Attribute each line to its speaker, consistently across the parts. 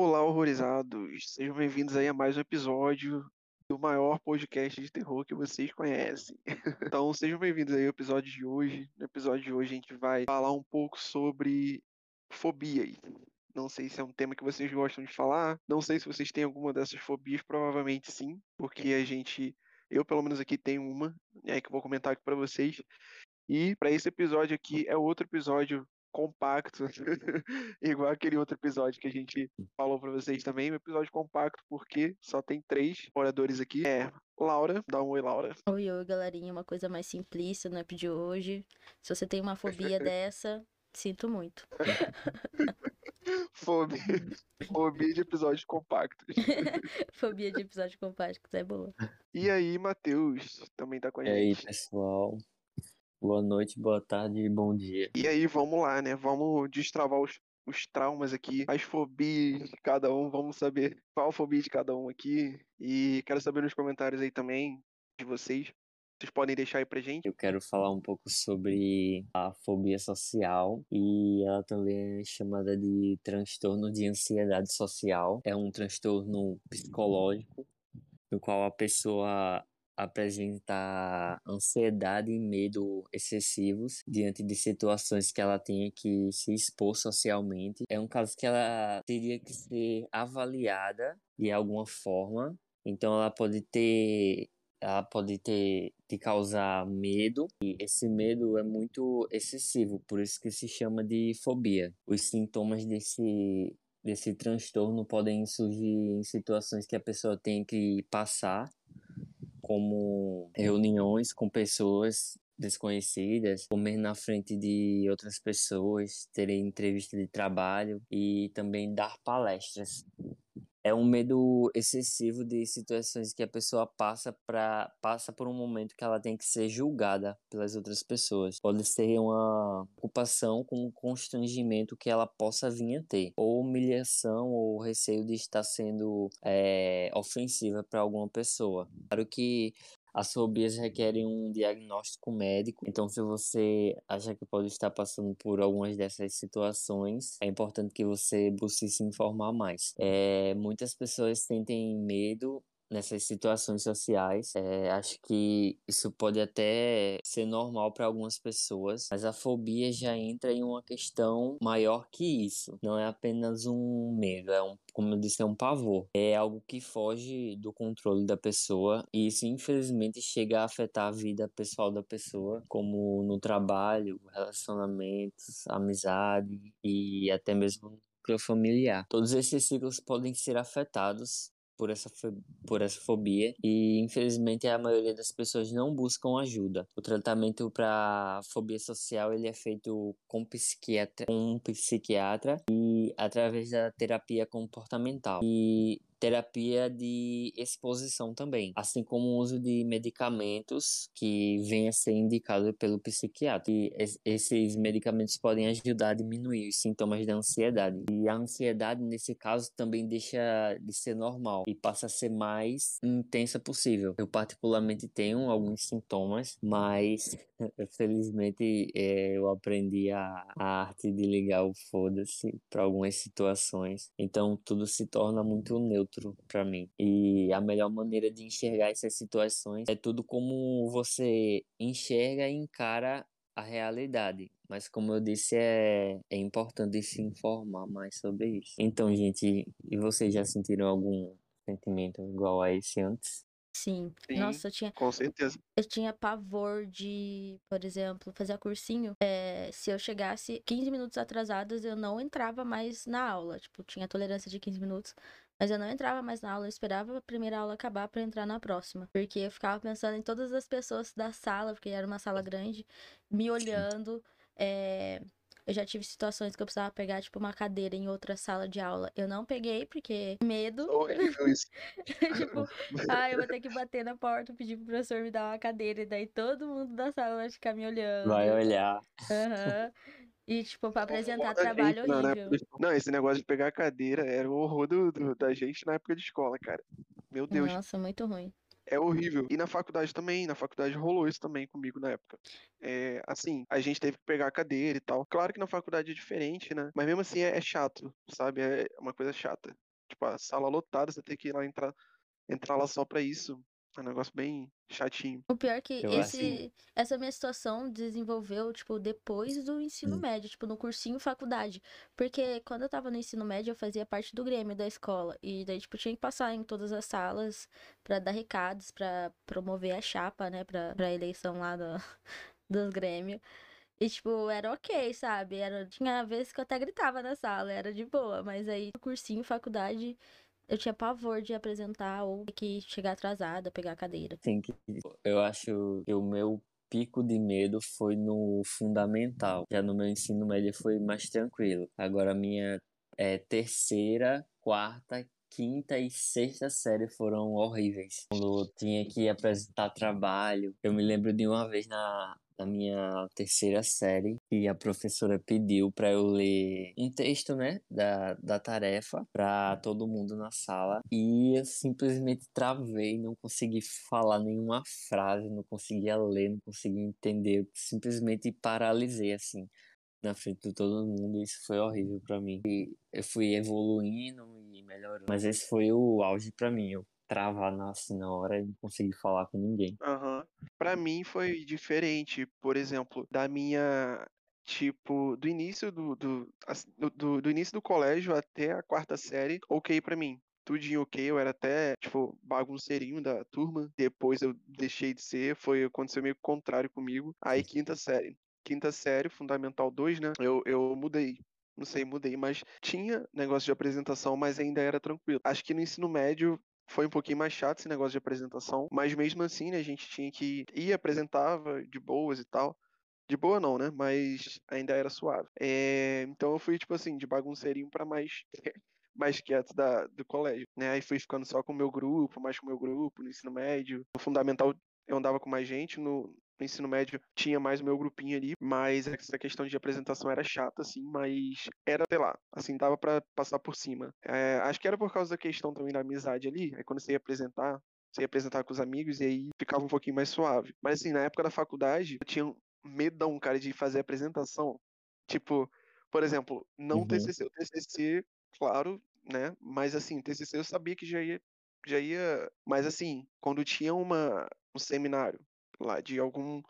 Speaker 1: Olá, horrorizados! Sejam bem-vindos aí a mais um episódio do maior podcast de terror que vocês conhecem. Então, sejam bem-vindos aí ao episódio de hoje. No episódio de hoje a gente vai falar um pouco sobre fobias. Não sei se é um tema que vocês gostam de falar, não sei se vocês têm alguma dessas fobias, provavelmente sim, porque a gente, eu pelo menos aqui tenho uma, é que eu vou comentar aqui para vocês. E para esse episódio aqui é outro episódio compacto, igual aquele outro episódio que a gente falou para vocês também, um episódio compacto porque só tem três moradores aqui. É Laura, dá um oi, Laura.
Speaker 2: Oi, oi, galerinha, uma coisa mais simplista no app de hoje. Se você tem uma fobia dessa, sinto muito.
Speaker 1: Fobia, fobia de episódios compactos.
Speaker 2: fobia de episódios compactos é boa.
Speaker 1: E aí, Matheus, também tá com a
Speaker 3: E aí,
Speaker 1: gente.
Speaker 3: pessoal? Boa noite, boa tarde e bom dia.
Speaker 1: E aí, vamos lá, né? Vamos destravar os, os traumas aqui, as fobias de cada um, vamos saber qual a fobia de cada um aqui. E quero saber nos comentários aí também de vocês. Vocês podem deixar aí pra gente.
Speaker 3: Eu quero falar um pouco sobre a fobia social e ela também é chamada de transtorno de ansiedade social. É um transtorno psicológico no qual a pessoa apresenta ansiedade e medo excessivos diante de situações que ela tenha que se expor socialmente. É um caso que ela teria que ser avaliada de alguma forma. Então ela pode ter ela pode ter te causar medo e esse medo é muito excessivo, por isso que se chama de fobia. Os sintomas desse desse transtorno podem surgir em situações que a pessoa tem que passar como reuniões com pessoas desconhecidas, comer na frente de outras pessoas, ter entrevista de trabalho e também dar palestras. É um medo excessivo de situações que a pessoa passa para passa por um momento que ela tem que ser julgada pelas outras pessoas. Pode ser uma ocupação com um constrangimento que ela possa vir a ter, ou humilhação ou receio de estar sendo é, ofensiva para alguma pessoa. Claro que as fobias requerem um diagnóstico médico, então se você acha que pode estar passando por algumas dessas situações, é importante que você busque se informar mais. É, muitas pessoas sentem medo nessas situações sociais. É, acho que isso pode até ser normal para algumas pessoas, mas a fobia já entra em uma questão maior que isso. Não é apenas um medo, é um, como eu disse, é um pavor. É algo que foge do controle da pessoa e isso infelizmente chega a afetar a vida pessoal da pessoa, como no trabalho, relacionamentos, amizade e até mesmo familiar. Todos esses ciclos podem ser afetados por essa, por essa fobia e infelizmente a maioria das pessoas não buscam ajuda. O tratamento para fobia social ele é feito com psiquiatra, um psiquiatra e através da terapia comportamental. E terapia de exposição também, assim como o uso de medicamentos que venha a ser indicado pelo psiquiatra. E esses medicamentos podem ajudar a diminuir os sintomas da ansiedade. E a ansiedade, nesse caso, também deixa de ser normal e passa a ser mais intensa possível. Eu particularmente tenho alguns sintomas, mas felizmente é, eu aprendi a, a arte de ligar o foda-se para algumas situações. Então tudo se torna muito neutro neutro para mim. E a melhor maneira de enxergar essas situações é tudo como você enxerga e encara a realidade. Mas como eu disse, é, é importante se informar mais sobre isso. Então, gente, e vocês já sentiram algum sentimento igual a esse antes?
Speaker 2: Sim.
Speaker 1: Sim,
Speaker 2: Nossa, eu tinha,
Speaker 1: Com certeza.
Speaker 2: eu tinha pavor de, por exemplo, fazer cursinho. É, se eu chegasse 15 minutos atrasados, eu não entrava mais na aula. Tipo, tinha tolerância de 15 minutos. Mas eu não entrava mais na aula, eu esperava a primeira aula acabar para entrar na próxima. Porque eu ficava pensando em todas as pessoas da sala, porque era uma sala grande, me olhando. É, Eu já tive situações que eu precisava pegar, tipo, uma cadeira em outra sala de aula. Eu não peguei, porque medo.
Speaker 1: Horrível isso.
Speaker 2: tipo, ah, eu vou ter que bater na porta, pedir pro professor me dar uma cadeira. E daí todo mundo da sala vai ficar me olhando.
Speaker 3: Vai olhar.
Speaker 2: Aham. E, tipo, pra apresentar trabalho
Speaker 1: gente na
Speaker 2: horrível.
Speaker 1: escola. Não, esse negócio de pegar a cadeira era o horror do, do- da gente na época de escola, cara. Meu Deus,
Speaker 2: Nossa, muito ruim.
Speaker 1: é horrível. E na faculdade também, na faculdade rolou isso também comigo na época. É, assim, a gente teve que pegar a cadeira e tal. Claro que na faculdade é diferente, né? Mas mesmo assim é, é chato, sabe? É uma coisa chata. tipo, a sala lotada, você tem que ir lá entrar, entrar lá só pra isso. É um negócio bem chatinho.
Speaker 2: O pior é que
Speaker 3: Eu
Speaker 2: esse, essa minha situação desenvolveu, tipo, depois do ensino
Speaker 3: Hum.
Speaker 2: médio, tipo, no cursinho faculdade. Porque quando eu tava no ensino médio, eu fazia parte do Grêmio da escola. E daí, tipo, tinha que passar em todas as salas pra dar recados, pra promover a chapa, né, pra, pra eleição lá do, dos Grêmio. E, tipo, era ok, sabe? Era, tinha vezes que eu até gritava na sala, era de boa. Mas aí, no cursinho, faculdade, eu tinha pavor de apresentar ou que chegar atrasada, pegar a cadeira.
Speaker 3: Que. Eu acho que o meu pico de medo foi no fundamental. Já no meu ensino médio foi mais tranquilo. Agora, minha é, terceira, quarta, quinta e sexta série foram horríveis. Quando eu tinha que apresentar trabalho. Eu me lembro de uma vez na. Na minha terceira série, que a professora pediu para eu ler um texto, né, da, da tarefa para todo mundo na sala. E eu simplesmente travei, não consegui falar nenhuma frase, não conseguia ler, não conseguia entender, eu simplesmente paralisei assim na frente de todo mundo, e isso foi horrível para mim. E eu fui evoluindo e melhorando, mas esse foi o auge para mim, eu travar na, assim, na hora e não conseguir falar com ninguém.
Speaker 1: Aham. Pra mim foi diferente, por exemplo, da minha, tipo, do início do, do, do, do- início do colégio até a quarta série, ok pra mim. Tudinho ok, eu era até, tipo, bagunceirinho da turma. Depois eu deixei de ser, foi, aconteceu meio contrário comigo. Aí quinta série. Quinta série, Fundamental 2, né? Eu, eu mudei. Não sei, mudei, mas tinha negócio de apresentação, mas ainda era tranquilo. Acho que no ensino médio foi um pouquinho mais chato esse negócio de apresentação, mas mesmo assim, né, a gente tinha que ir, apresentava de boas e tal. De boa não, né? Mas ainda era suave. É, então eu fui, tipo assim, de bagunceirinho pra mais, mais quieto da, do colégio, né? Aí fui ficando só com o meu grupo, mais com o meu grupo, no ensino médio. No fundamental eu andava com mais gente, no, no ensino médio tinha mais o meu grupinho ali, mas essa questão de apresentação era chata, assim, mas era, sei lá, assim, dava pra passar por cima. É, acho que era por causa da questão também da amizade ali, aí quando você ia apresentar, você ia apresentar com os amigos e aí ficava um pouquinho mais suave. Mas assim, na época da faculdade, eu tinha um medão, cara, de fazer apresentação. Tipo, por exemplo, não
Speaker 3: Uhum.
Speaker 1: TCC, o TCC, claro, né? Mas assim, TCC eu sabia que já ia, já ia. Mas assim, quando tinha uma, um seminário lá de algum,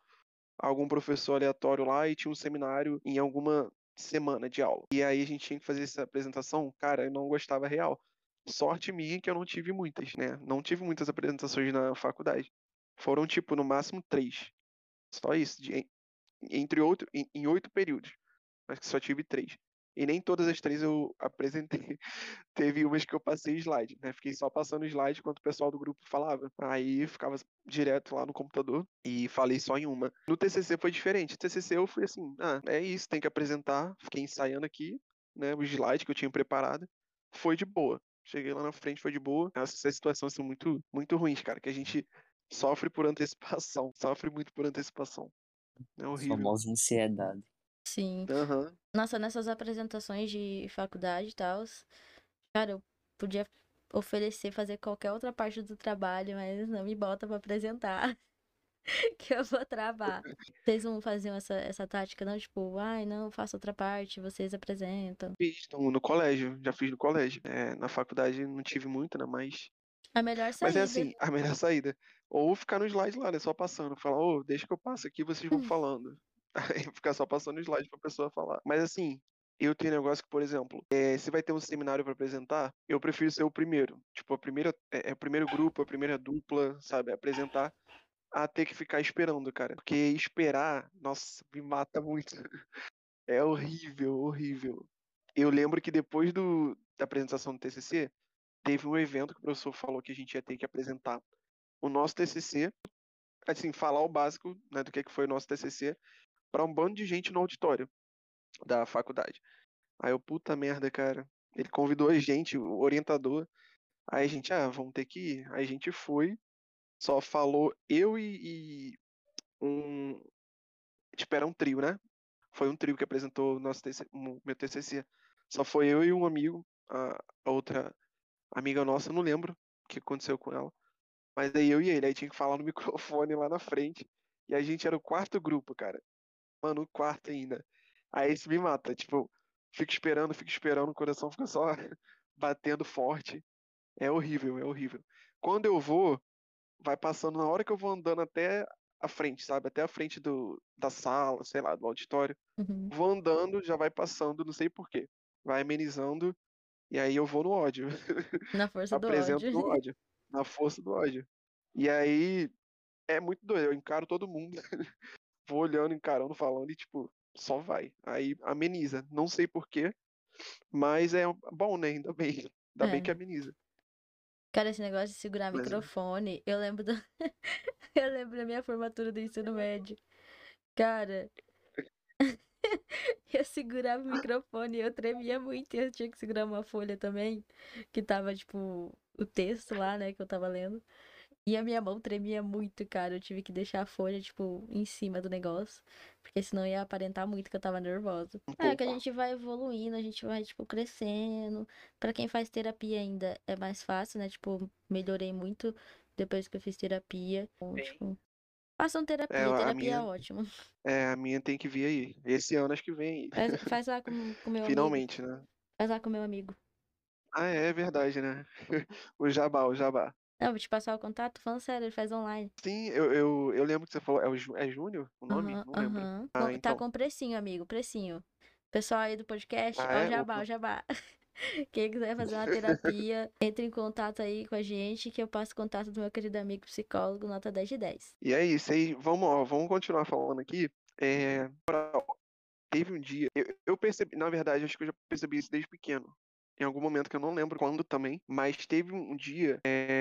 Speaker 1: algum professor aleatório lá e tinha um seminário em alguma semana de aula. E aí a gente tinha que fazer essa apresentação, cara, eu não gostava real. Sorte minha que eu não tive muitas, né? Não tive muitas apresentações na faculdade. Foram, tipo, no máximo três. Só isso, de, en- entre outro, em, em oito períodos. Acho que só tive três. E nem todas as três eu apresentei. Teve umas que eu passei slide, né? Fiquei só passando slide enquanto o pessoal do grupo falava. Aí ficava direto lá no computador e falei só em uma. No TCC foi diferente. No TCC eu fui assim, ah, é isso, tem que apresentar. Fiquei ensaiando aqui, né? O slide que eu tinha preparado. Foi de boa. Cheguei lá na frente, foi de boa. Essas situações são muito, muito ruins, cara, que a gente sofre por antecipação. Sofre muito por antecipação. É
Speaker 3: A
Speaker 1: horrível.
Speaker 3: famosa ansiedade.
Speaker 2: Sim.
Speaker 1: Aham.
Speaker 2: Nossa, nessas apresentações de faculdade e tal, cara, eu podia oferecer fazer qualquer outra parte do trabalho, mas não me bota pra apresentar. Que eu vou travar. Vocês não faziam essa, essa tática, não? Tipo, ai, não, faço outra parte, vocês apresentam.
Speaker 1: Fiz no, no colégio, já fiz no colégio. É, na faculdade não tive muito, né? Mas.
Speaker 2: A melhor
Speaker 1: Mas
Speaker 2: saída.
Speaker 1: é assim, a melhor saída. Ou ficar no slide lá, né? Só passando. Falar, ô, deixa que eu passo aqui, vocês vão
Speaker 2: Hum.
Speaker 1: falando. Aí ficar só passando slide pra pessoa falar. Mas assim, eu tenho negócio que, por exemplo, é, se vai ter um seminário pra apresentar, eu prefiro ser o primeiro. Tipo, a primeira, é, é o primeiro grupo, a primeira dupla, sabe? Apresentar, a ter que ficar esperando, cara. Porque esperar, nossa, me mata muito. É horrível, horrível. Eu lembro que depois do, da apresentação do TCC, teve um evento que o professor falou que a gente ia ter que apresentar o nosso TCC, assim, falar o básico, né, do que que foi o nosso TCC, para um bando de gente no auditório da faculdade. Aí eu, puta merda, cara. Ele convidou a gente, o orientador. Aí a gente, ah, vamos ter que ir. Aí a gente foi, só falou eu e, e um. Tipo, era um trio, né? Foi um trio que apresentou o nosso TC, meu TCC. Só foi eu e um amigo, a, a outra amiga nossa, não lembro o que aconteceu com ela. Mas aí eu e ele, aí tinha que falar no microfone lá na frente. E a gente era o quarto grupo, cara. Mano, o quarto ainda. Aí isso me mata, tipo, fico esperando, fico esperando, o coração fica só batendo forte. É horrível, é horrível. Quando eu vou, vai passando na hora que eu vou andando até a frente, sabe? Até a frente do, da sala, sei lá, do auditório.
Speaker 2: Uhum.
Speaker 1: Vou andando, já vai passando, não sei porquê. Vai amenizando, e aí eu vou no ódio.
Speaker 2: Na força do
Speaker 1: Apresento
Speaker 2: ódio.
Speaker 1: no ódio. Na força do ódio. E aí é muito doido, eu encaro todo mundo. vou olhando, encarando, falando e tipo, só vai. Aí ameniza. Não sei porquê, mas é bom, né? Ainda bem. Ainda bem
Speaker 2: É.
Speaker 1: que ameniza.
Speaker 2: Cara, esse negócio de segurar
Speaker 1: Mas é.
Speaker 2: microfone, eu lembro do... eu lembro da minha formatura do ensino médio. Cara, eu segurava o microfone eu tremia muito, e eu tinha que segurar uma folha também, que tava, tipo, o texto lá, né, que eu tava lendo. E a minha mão tremia muito, cara. Eu tive que deixar a folha, tipo, em cima do negócio. Porque senão ia aparentar muito que eu tava nervosa.
Speaker 1: Um
Speaker 2: É que a gente vai evoluindo, a gente vai, tipo, crescendo. Pra quem faz terapia ainda é mais fácil, né? Tipo, melhorei muito depois que eu fiz terapia. Então, tipo, façam terapia,
Speaker 1: É,
Speaker 2: terapia é
Speaker 1: minha-
Speaker 2: ótimo.
Speaker 1: É, a minha tem que vir aí. Esse ano acho que vem aí.
Speaker 2: Faz, faz lá com o meu amigo.
Speaker 1: Finalmente, né?
Speaker 2: Faz lá com o meu amigo.
Speaker 1: Ah, é verdade, né? o jabá, o jabá.
Speaker 2: Não, vou te passar o contato, tô falando sério, ele faz online.
Speaker 1: Sim, eu, eu, eu lembro que você falou. É, o é Júnior o nome?
Speaker 2: Aham,
Speaker 1: Não lembro.
Speaker 2: aham.
Speaker 1: Ah,
Speaker 2: Com- Tá
Speaker 1: então.
Speaker 2: com precinho, amigo, precinho. Pessoal aí do podcast,
Speaker 1: Ah,
Speaker 2: ó,
Speaker 1: é?
Speaker 2: o jabá,
Speaker 1: Opa.
Speaker 2: o jabá. Quem quiser fazer uma terapia, entre em contato aí com a gente, que eu passo o contato do meu querido amigo psicólogo, nota 10 de 10.
Speaker 1: E é isso aí. Vamos, ó, vamos continuar falando aqui. É, pra- teve um dia. Eu, eu percebi, na verdade, acho que eu já percebi isso desde pequeno. Em algum momento que eu não lembro quando também, mas teve um dia, é,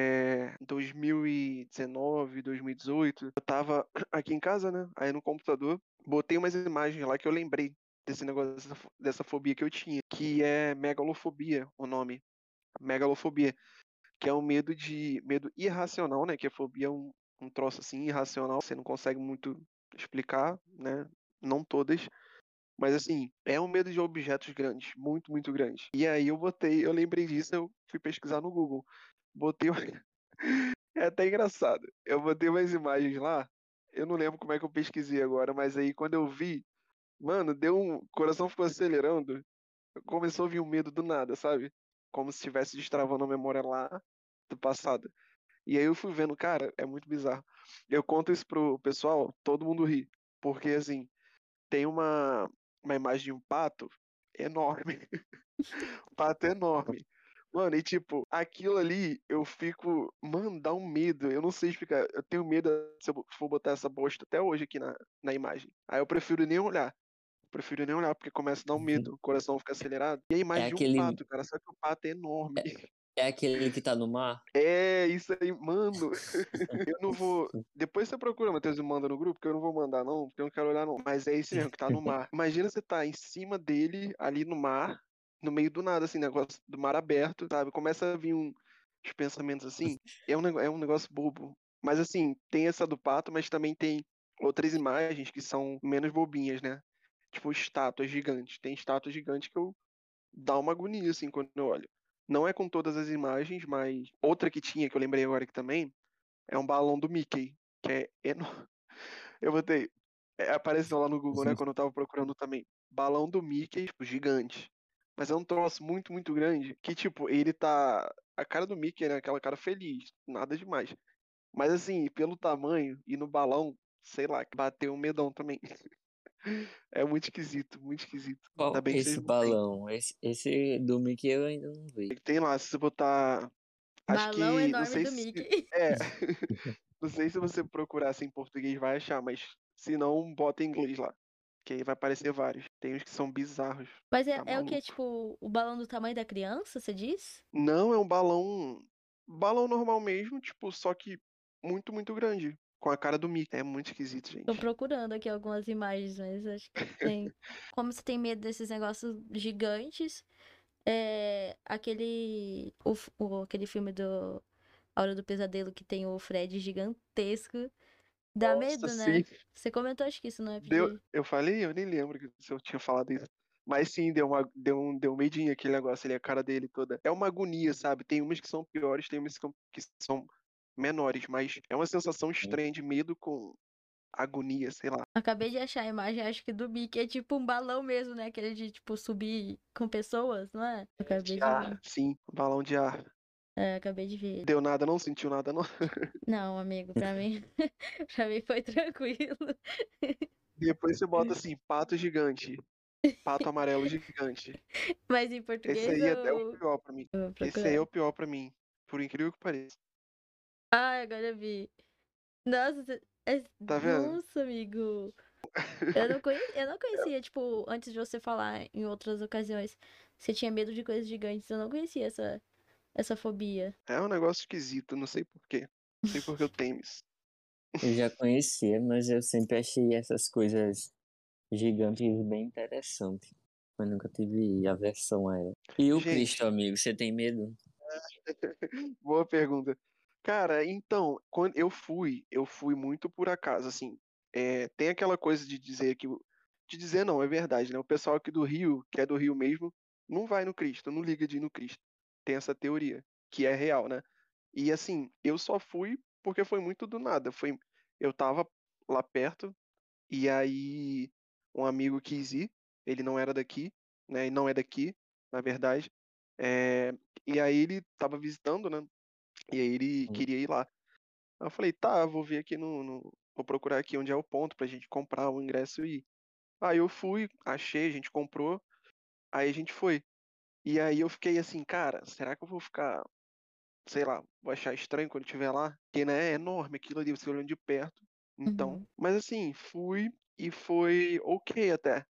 Speaker 1: 2019, 2018, eu tava aqui em casa, né? Aí no computador, botei umas imagens lá que eu lembrei desse negócio, dessa, fo- dessa fobia que eu tinha, que é megalofobia, o nome. Megalofobia, que é um medo de medo irracional, né? Que a fobia é um, um troço assim irracional, você não consegue muito explicar, né? Não todas. Mas assim, é um medo de objetos grandes, muito, muito grandes. E aí eu botei, eu lembrei disso, eu fui pesquisar no Google. Botei. É até engraçado. Eu botei umas imagens lá. Eu não lembro como é que eu pesquisei agora, mas aí quando eu vi, mano, deu um. O coração ficou acelerando. Começou a vir um medo do nada, sabe? Como se estivesse destravando a memória lá do passado. E aí eu fui vendo, cara, é muito bizarro. Eu conto isso pro pessoal, todo mundo ri. Porque assim, tem uma, uma imagem de um pato enorme. um pato enorme. Mano, e tipo, aquilo ali eu fico. Mano, dá um medo. Eu não sei explicar. Eu tenho medo se eu for botar essa bosta até hoje aqui na, na imagem. Aí eu prefiro nem olhar. Prefiro nem olhar, porque começa a dar um medo, o coração fica acelerado. E a imagem de um
Speaker 3: aquele-
Speaker 1: pato, cara, só que o pato é enorme.
Speaker 3: É aquele que tá no mar?
Speaker 1: É, isso aí, mano. Eu não vou. Depois você procura, Matheus, e manda no grupo, que eu não vou mandar, não, porque eu não quero olhar, não. Mas é esse mesmo, que tá no mar. Imagina você tá em cima dele, ali no mar, no meio do nada, assim, negócio do mar aberto, sabe? Começa a vir um, uns pensamentos assim. É um, é um negócio bobo. Mas assim, tem essa do pato, mas também tem outras imagens que são menos bobinhas, né? Tipo, estátuas gigantes. Tem estátuas gigantes que eu dá uma agonia, assim, quando eu olho. Não é com todas as imagens, mas outra que tinha, que eu lembrei agora aqui também, é um balão do Mickey, que é enorme. Eu botei. é, apareceu lá no Google, né, quando eu tava procurando também. Balão do Mickey, tipo, gigante. Mas é um troço muito, muito grande, que, tipo, ele tá. A cara do Mickey, né, aquela cara feliz, nada demais. Mas, assim, pelo tamanho e no balão, sei lá, que bateu um medão também. É muito esquisito, muito esquisito.
Speaker 3: Qual
Speaker 1: Ainda bem que
Speaker 3: esse
Speaker 1: não
Speaker 3: balão? Esse, esse do Mickey eu ainda não vi.
Speaker 1: Tem lá, se você botar. Acho que.
Speaker 2: Balão
Speaker 1: não
Speaker 2: enorme
Speaker 1: sei
Speaker 2: do
Speaker 1: se-
Speaker 2: Mickey.
Speaker 1: É. não sei se você procurar assim em português vai achar, mas se não, bota em inglês lá. Que aí vai aparecer vários. Tem uns que são bizarros.
Speaker 2: Mas é,
Speaker 1: Tá
Speaker 2: é o que? Tipo, o balão do tamanho da criança, você diz?
Speaker 1: Não, é um balão. Balão normal mesmo, tipo, só que muito, muito grande. Com a cara do Mickey. É muito esquisito, gente.
Speaker 2: Tô procurando aqui algumas imagens, mas acho que tem. Como você tem medo desses negócios gigantes, é aquele. O, o- aquele filme do A Hora do Pesadelo que tem o Fred gigantesco. Dá
Speaker 1: Nossa,
Speaker 2: medo, né?
Speaker 1: sim.
Speaker 2: Você comentou, acho que isso não é
Speaker 1: Deu, eu falei, eu nem lembro que- se eu tinha falado isso. Mas sim, deu, uma, deu, um, deu um medinho aquele negócio ali, a cara dele toda. É uma agonia, sabe? Tem umas que são piores, tem umas que são, menores, mas é uma sensação estranha de medo com agonia, sei lá.
Speaker 2: Acabei de achar a imagem, acho que do Mickey é tipo um balão mesmo, né? Aquele de, tipo, subir com pessoas, não é? Acabei de,
Speaker 1: De
Speaker 2: ver.
Speaker 1: ar, sim, balão de ar.
Speaker 2: É, acabei de ver.
Speaker 1: Deu nada, não sentiu nada, não.
Speaker 2: Não, amigo, pra mim, pra mim foi tranquilo.
Speaker 1: Depois você bota assim, pato gigante. Pato amarelo gigante.
Speaker 2: Mas em português
Speaker 1: Esse aí é, é
Speaker 2: eu...
Speaker 1: o pior pra mim. Esse aí é o pior pra mim. Por incrível que pareça.
Speaker 2: Ai, agora eu vi. Nossa, é...
Speaker 1: Tá vendo?
Speaker 2: Nossa, amigo. Eu não, conhe... eu não conhecia, tipo, antes de você falar em outras ocasiões, você tinha medo de coisas gigantes. Eu não conhecia essa, essa fobia.
Speaker 1: É um negócio esquisito, não sei porquê. Não sei porque eu tenho isso.
Speaker 3: Eu já conhecia, mas eu sempre achei essas coisas gigantes bem interessantes. Mas nunca tive aversão a ela. E o
Speaker 1: Gente.
Speaker 3: Cristo, amigo, você tem medo?
Speaker 1: Boa pergunta. Cara, então, quando eu fui, eu fui muito por acaso, assim. É, tem aquela coisa de dizer que. De dizer não, é verdade, né? O pessoal aqui do Rio, que é do Rio mesmo, não vai no Cristo, não liga de ir no Cristo. Tem essa teoria, que é real, né? E assim, eu só fui porque foi muito do nada. Foi, eu tava lá perto, e aí um amigo quis ir, ele não era daqui, né? E não é daqui, na verdade. É, e aí ele tava visitando, né? E aí ele queria ir lá. Aí eu falei, tá, vou ver aqui no, no- Vou procurar aqui onde é o ponto pra gente comprar o ingresso e ir. Aí eu fui, achei, a gente comprou, aí a gente foi. E aí eu fiquei assim, cara, será que eu vou ficar, sei lá, vou achar estranho quando estiver lá? Porque, né, é enorme aquilo ali, você olhando de perto. Então,
Speaker 2: Uhum.
Speaker 1: mas assim, fui e foi ok até.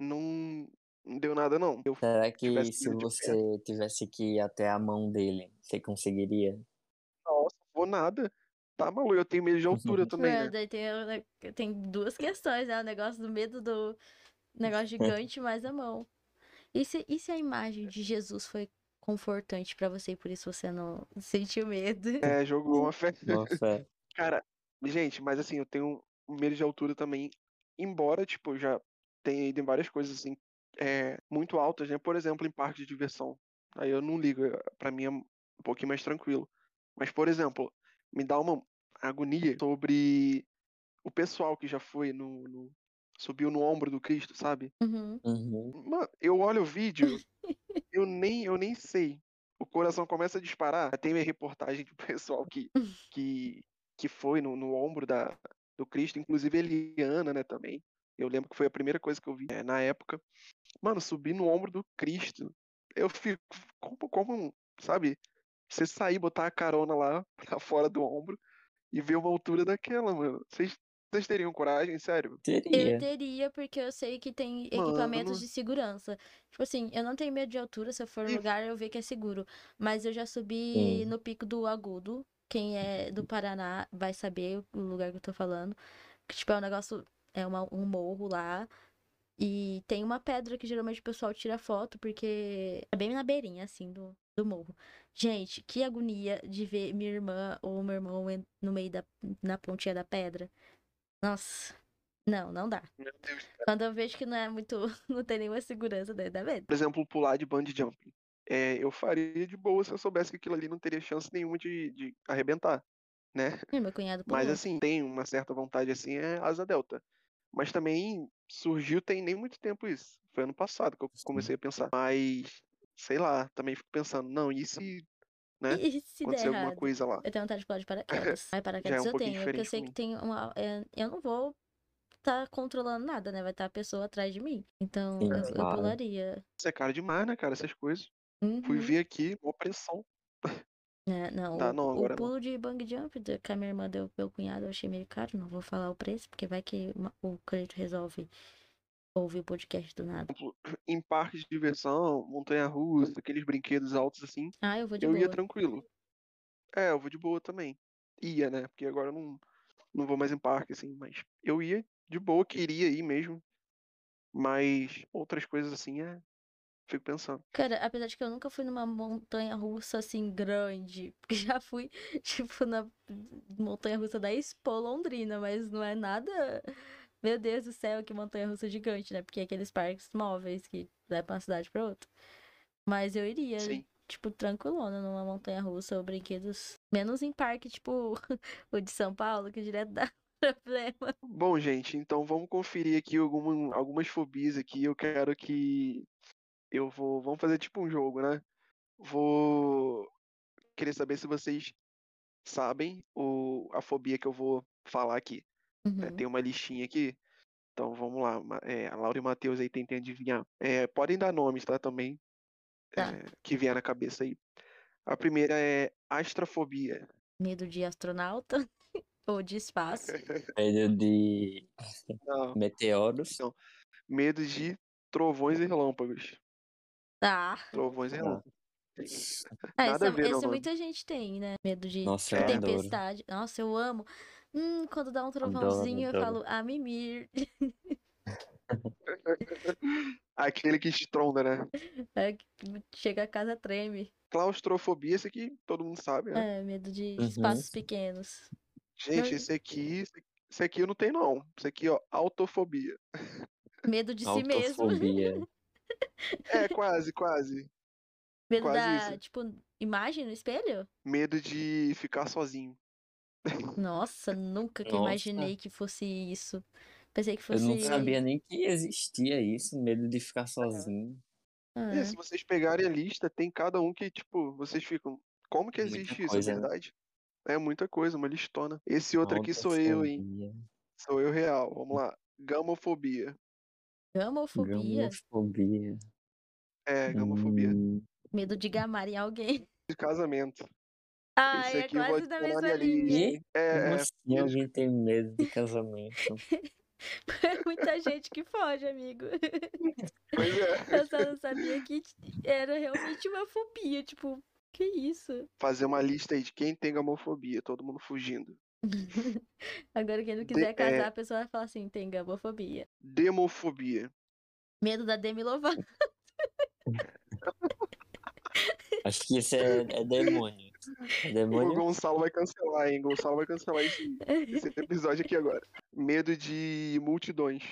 Speaker 1: Não, não deu nada não. Eu
Speaker 3: Será que se você tivesse que ir até a mão dele, você conseguiria?
Speaker 1: Nossa, vou nada. Tá maluco, eu tenho medo de altura também,
Speaker 2: É,
Speaker 1: né?
Speaker 2: daí tem, ne- tem duas questões, né? O negócio do medo do negócio gigante mais a mão. E se, e se a imagem de Jesus foi confortante pra você e por isso você não sentiu medo?
Speaker 1: É, jogou uma fé.
Speaker 3: Fé.
Speaker 1: Cara, gente, mas assim, eu tenho um medo de altura também, embora, tipo, eu já tenha ido em várias coisas, assim, é, muito altas, né? Por exemplo, em parque de diversão. Aí eu não ligo, eh, pra mim é um pouquinho mais tranquilo. Mas, por exemplo, me dá uma agonia sobre o pessoal que já foi no, no- subiu no ombro do Cristo, sabe?
Speaker 2: Uhum.
Speaker 3: Uhum.
Speaker 1: Mano, eu olho o vídeo, eu nem, eu nem sei. O coração começa a disparar. Tem minha reportagem do pessoal que, que, que foi no, no ombro da, do Cristo, inclusive Eliana, né, também. Eu lembro que foi a primeira coisa que eu vi eh, na época. Mano, subir no ombro do Cristo. Eu fico, como, como, sabe? Você sair, botar a carona lá pra fora do ombro e ver uma altura daquela, mano. Vocês vocês teriam coragem, sério?
Speaker 2: Eu
Speaker 3: Teria.
Speaker 2: teria, porque eu sei que tem
Speaker 1: Mano.
Speaker 2: equipamentos de segurança. Tipo assim, eu não tenho medo de altura, se eu for no
Speaker 1: E-
Speaker 2: lugar eu ver que é seguro. Mas eu já subi
Speaker 3: Sim.
Speaker 2: no pico do Agudo. Quem é do Paraná vai saber o lugar que eu tô falando. Que, tipo, é um negócio, é uma, um morro lá. E tem uma pedra que geralmente o pessoal tira foto, porque é bem na beirinha, assim, do, do morro. Gente, que agonia de ver minha irmã ou meu irmão no meio da na pontinha da pedra. Nossa, não, não dá.
Speaker 1: Meu Deus.
Speaker 2: Quando eu vejo que não é muito. Não tem nenhuma segurança, daí dá medo.
Speaker 1: Por exemplo, pular de bungee jumping. É, eu faria de boa se eu soubesse que aquilo ali não teria chance nenhuma de, de arrebentar, né?
Speaker 2: E meu cunhado pulou.
Speaker 1: Mas assim, tem uma certa vontade assim, é asa delta. Mas também surgiu tem nem muito tempo isso. Foi ano passado que eu comecei a pensar. Mas, sei lá, também fico pensando, não, e se né?
Speaker 2: E se der
Speaker 1: alguma
Speaker 2: errado?
Speaker 1: coisa lá?
Speaker 2: Eu tenho vontade de pular de paraquedas. Mas paraquedas
Speaker 1: um
Speaker 2: eu tenho, porque eu sei que tem uma. é, eu não vou estar controlando nada, né? Vai estar a pessoa atrás de mim. Então
Speaker 3: Sim,
Speaker 2: eu, eu pularia.
Speaker 1: Isso é caro demais, né, cara? Essas coisas. Fui
Speaker 2: Uhum.
Speaker 1: ver aqui, uma pressão.
Speaker 2: É, não,
Speaker 1: Tá,
Speaker 2: o,
Speaker 1: não,
Speaker 2: o
Speaker 1: agora não.
Speaker 2: pulo de bang jump que a minha irmã deu pro meu cunhado eu achei meio caro. Não vou falar o preço, porque vai que o Cleito resolve ouvir o podcast do nada.
Speaker 1: Em parques de diversão, montanha-russa, aqueles brinquedos altos assim,
Speaker 2: Ah, eu vou de
Speaker 1: eu ia
Speaker 2: boa.
Speaker 1: tranquilo. É, eu vou de boa também. Ia, né? Porque agora eu não, não vou mais em parque, assim, mas eu ia de boa, queria ir mesmo. Mas outras coisas assim, é. Fico pensando.
Speaker 2: Cara, apesar de que eu nunca fui numa montanha russa assim grande, porque já fui, tipo, na montanha russa da Expo Londrina, mas não é nada. Meu Deus do céu, que montanha russa gigante, né? Porque é aqueles parques móveis que levam uma cidade pra outra. Mas eu iria,
Speaker 1: Sim.
Speaker 2: tipo, tranquilona numa montanha russa ou brinquedos. Menos em parque, tipo, o de São Paulo, que direto dá problema.
Speaker 1: Bom, gente, então vamos conferir aqui alguma, algumas fobias aqui. Eu quero que eu vou, vamos fazer tipo um jogo, né? Vou querer saber se vocês sabem o, a fobia que eu vou falar aqui. Né?
Speaker 2: Uhum.
Speaker 1: Tem uma listinha aqui. Então vamos lá. É, a Laura e o Matheus aí tentem adivinhar. É, podem dar nomes, tá? Também.
Speaker 2: Tá.
Speaker 1: é, que vier na cabeça aí. A primeira é astrafobia.
Speaker 2: Medo de astronauta ou de espaço.
Speaker 3: Medo de
Speaker 1: Não,
Speaker 3: meteoros.
Speaker 1: Não. medo de trovões e relâmpagos.
Speaker 2: Tá.
Speaker 1: Trovões e
Speaker 3: Ah.
Speaker 1: relâmpagos.
Speaker 2: Ah,
Speaker 1: Nada a
Speaker 2: esse,
Speaker 1: ver,
Speaker 2: muita gente tem, né? Medo de
Speaker 3: Nossa, adoro.
Speaker 2: tempestade. Nossa, eu amo. Hum, quando dá um trovãozinho, eu
Speaker 3: adoro.
Speaker 2: falo, ah, mimir.
Speaker 1: Aquele que estronda, né?
Speaker 2: É, que chega a casa treme.
Speaker 1: Claustrofobia, esse aqui todo mundo sabe, né?
Speaker 2: É, medo de
Speaker 3: Uhum.
Speaker 2: espaços pequenos.
Speaker 1: Gente, esse aqui, esse- aqui eu não tenho não. Esse aqui, ó, autofobia.
Speaker 2: Medo de si mesmo.
Speaker 3: Autofobia.
Speaker 1: É, quase, quase.
Speaker 2: Medo
Speaker 1: Quase
Speaker 2: da,
Speaker 1: isso.
Speaker 2: tipo, imagem no espelho?
Speaker 1: Medo de ficar sozinho.
Speaker 2: Nossa, nunca que eu
Speaker 3: Nossa.
Speaker 2: imaginei que fosse isso. Pensei que
Speaker 3: Eu
Speaker 2: fosse.
Speaker 3: não sabia nem que existia isso, medo de ficar sozinho.
Speaker 2: Ah,
Speaker 1: E se vocês pegarem a lista, tem cada um que, tipo, vocês ficam. Como que
Speaker 3: Muita
Speaker 1: existe isso?
Speaker 3: coisa,
Speaker 1: é
Speaker 3: né?
Speaker 1: verdade? É muita coisa, uma listona. Esse outro aqui sou eu, hein? Sou eu real. Vamos lá. Gamofobia.
Speaker 2: Gamofobia?
Speaker 3: Gamofobia.
Speaker 1: É, gamofobia.
Speaker 3: Hum,
Speaker 2: Medo de gamar em alguém.
Speaker 1: De casamento.
Speaker 2: Ah,
Speaker 1: Esse
Speaker 2: é quase da mesma linha.
Speaker 1: hein? É,
Speaker 3: como
Speaker 1: é.
Speaker 3: assim alguém tem medo de casamento?
Speaker 2: É muita gente que foge, amigo.
Speaker 1: Pois é.
Speaker 2: Eu só não sabia que era realmente uma fobia. Tipo, que isso?
Speaker 1: Fazer uma lista aí de quem tem gamofobia, todo mundo fugindo.
Speaker 2: Agora, quem não
Speaker 1: De-
Speaker 2: quiser casar,
Speaker 1: é-
Speaker 2: a pessoa vai falar assim: tem gamofobia.
Speaker 1: Demofobia.
Speaker 2: Medo da Demi Lovato.
Speaker 3: Acho que isso é, é demônio. É
Speaker 1: O
Speaker 3: demônio?
Speaker 1: Gonçalo vai cancelar, hein? Gonçalo vai cancelar esse, esse episódio aqui agora. Medo de multidões.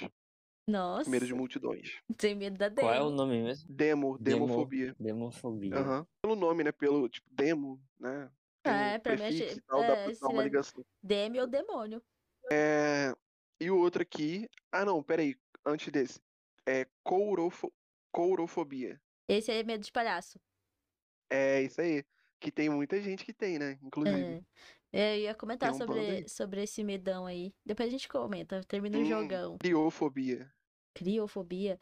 Speaker 2: Nossa,
Speaker 1: Medo de multidões.
Speaker 2: tem medo da Demi.
Speaker 3: Qual é o nome mesmo?
Speaker 1: Demo,
Speaker 3: Demo-
Speaker 1: demofobia.
Speaker 3: Demofobia.
Speaker 1: Aham. Pelo nome, né? Pelo, tipo, demo, né? Tem
Speaker 2: Ah, é, pra mim
Speaker 1: e tal, dá
Speaker 2: é,
Speaker 1: pra dar uma ligação.
Speaker 2: Demi ou demônio.
Speaker 1: É, e o outro aqui. Ah, não, peraí. Antes desse. É courofo... courofobia.
Speaker 2: Esse aí é medo de palhaço.
Speaker 1: É isso aí. Que tem muita gente que tem, né? Inclusive.
Speaker 2: É. Eu ia comentar
Speaker 1: um
Speaker 2: sobre, sobre esse medão aí. Depois a gente comenta. Termina o
Speaker 1: Hum.
Speaker 2: jogão.
Speaker 1: Criofobia.
Speaker 2: Criofobia.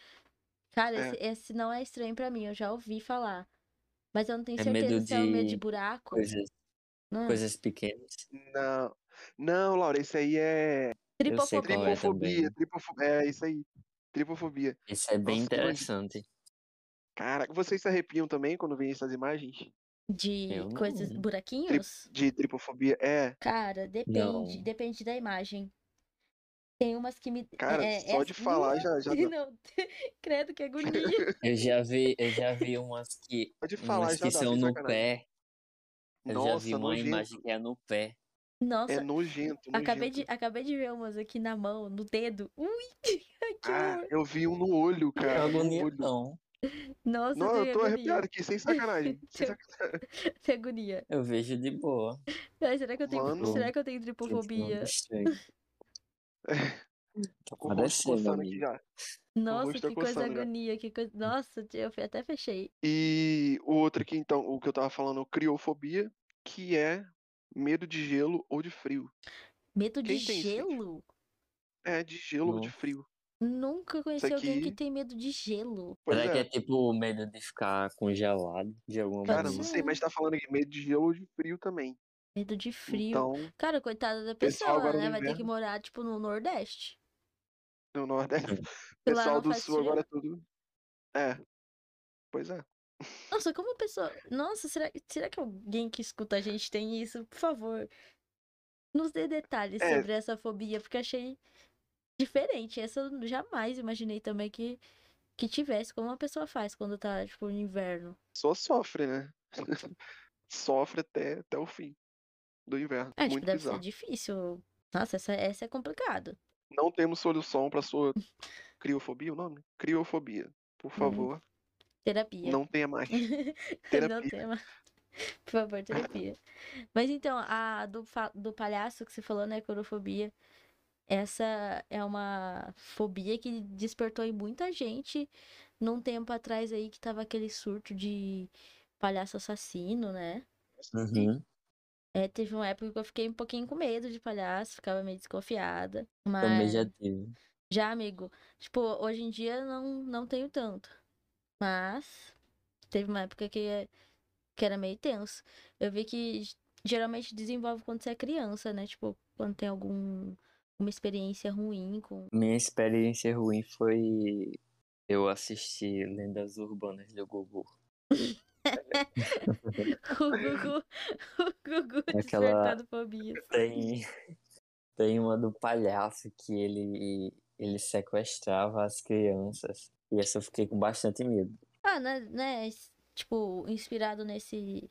Speaker 2: Cara,
Speaker 1: É.
Speaker 2: esse, esse não é estranho pra mim. Eu já ouvi falar. Mas eu não tenho
Speaker 3: É
Speaker 2: certeza
Speaker 3: medo
Speaker 2: se é o medo de
Speaker 3: de
Speaker 2: buraco.
Speaker 3: Coisas,
Speaker 2: Não.
Speaker 3: coisas pequenas.
Speaker 1: Não. Não, Laura, esse aí é
Speaker 3: sei
Speaker 2: Tripofobia.
Speaker 3: qual é
Speaker 1: tripofobia.
Speaker 3: também.
Speaker 1: Tripofobia. É isso aí. Tripofobia.
Speaker 3: Isso é bem
Speaker 1: Nossa,
Speaker 3: interessante.
Speaker 1: Caraca, vocês se arrepiam também quando veem essas imagens?
Speaker 2: De
Speaker 3: Eu não.
Speaker 2: coisas, buraquinhos?
Speaker 1: De tripofobia? É.
Speaker 2: Cara, depende.
Speaker 3: Não.
Speaker 2: Depende da imagem. Tem umas que me.
Speaker 1: Cara,
Speaker 2: é,
Speaker 1: só
Speaker 2: essa-
Speaker 1: de falar já, já dá.
Speaker 2: Não, credo que agonia.
Speaker 3: Eu já vi, eu já vi umas que,
Speaker 1: Só de falar
Speaker 3: umas
Speaker 1: já
Speaker 3: que
Speaker 1: dá,
Speaker 3: são
Speaker 1: sem
Speaker 3: no
Speaker 1: sacanagem.
Speaker 3: pé. Eu já vi uma
Speaker 1: nojento.
Speaker 3: imagem que é no pé.
Speaker 2: Nossa,
Speaker 1: É nojento,
Speaker 2: acabei
Speaker 1: nojento.
Speaker 2: de, acabei de ver umas aqui na mão, no dedo. Ui, que
Speaker 1: Ah,
Speaker 2: horror.
Speaker 1: eu vi um no olho,
Speaker 3: é
Speaker 1: cara. No
Speaker 3: agonia,
Speaker 1: olho.
Speaker 3: não.
Speaker 2: Nossa,
Speaker 1: Não, eu tô
Speaker 2: agonia.
Speaker 1: arrepiado aqui, sem sacanagem. Sem
Speaker 2: Tenho-
Speaker 1: sacanagem.
Speaker 2: Agonia.
Speaker 3: Eu vejo de boa.
Speaker 2: Ai, será que eu tenho,
Speaker 1: Mano.
Speaker 2: será que eu tenho tripofobia?
Speaker 3: Tá parecendo,
Speaker 1: aqui
Speaker 3: amigo.
Speaker 1: já.
Speaker 2: Nossa,
Speaker 1: tá
Speaker 2: que coisa
Speaker 1: coçando já.
Speaker 2: agonia, que coisa. Nossa, eu até fechei.
Speaker 1: E o outro aqui, então, o que eu tava falando, criofobia, que é medo de gelo ou de frio.
Speaker 2: Medo de
Speaker 1: Quem isso, gente?
Speaker 2: gelo?
Speaker 1: É, de gelo ou de frio.
Speaker 2: Nunca conheci alguém que
Speaker 1: aqui-
Speaker 2: tem medo de gelo.
Speaker 1: Pois
Speaker 3: Será que
Speaker 1: é.
Speaker 3: é tipo medo de ficar congelado de alguma
Speaker 1: Cara,
Speaker 3: maneira?
Speaker 1: não
Speaker 2: ser.
Speaker 1: sei, mas tá falando aqui medo de gelo ou de frio também.
Speaker 2: Medo de frio.
Speaker 1: Então,
Speaker 2: Cara, coitada da pessoa, né? Vai ter que
Speaker 1: inverno.
Speaker 2: morar, tipo, no Nordeste.
Speaker 1: no Nordeste, pessoal
Speaker 2: não
Speaker 1: do
Speaker 2: faz
Speaker 1: Sul
Speaker 2: frio?
Speaker 1: agora é tudo. É. Pois é.
Speaker 2: Nossa, como a pessoa. Nossa, será, será que alguém que escuta a gente tem isso? Por favor, nos dê detalhes
Speaker 1: É.
Speaker 2: sobre essa fobia, porque achei diferente. Essa eu jamais imaginei também que, que tivesse. Como uma pessoa faz quando tá, tipo, no inverno.
Speaker 1: Só sofre, né? sofre até, até o fim do inverno.
Speaker 2: É, tipo,
Speaker 1: Muito
Speaker 2: deve
Speaker 1: bizarro.
Speaker 2: ser difícil. Nossa, essa, essa é complicado.
Speaker 1: Não temos solução pra sua criofobia, o nome? Criofobia. Por
Speaker 2: Uhum.
Speaker 1: favor,
Speaker 2: Terapia.
Speaker 1: não tenha mais.
Speaker 2: Não
Speaker 1: Terapia.
Speaker 2: tema. Por favor, terapia. Mas então, a do, do palhaço que você falou, né? Corofobia. Essa é uma fobia que despertou em muita gente num tempo atrás aí que tava aquele surto de palhaço assassino, né?
Speaker 3: Uhum.
Speaker 2: É, teve uma época que eu fiquei um pouquinho com medo de palhaço, ficava meio desconfiada.
Speaker 3: Também
Speaker 2: Mas
Speaker 3: já tive.
Speaker 2: já, amigo, tipo, hoje em dia não, não tenho tanto. Mas teve uma época que, que era meio tenso. Eu vi que geralmente desenvolve quando você é criança, né? Tipo, quando tem algum, uma experiência ruim com.
Speaker 3: Minha experiência ruim foi eu assistir Lendas Urbanas do Gugu.
Speaker 2: o Gugu, o Gugu
Speaker 3: Aquela-
Speaker 2: despertando fobias.
Speaker 3: Tem, tem uma do palhaço que ele, ele sequestrava as crianças. E essa eu fiquei com bastante medo.
Speaker 2: Ah, né, né? Tipo, inspirado nesse.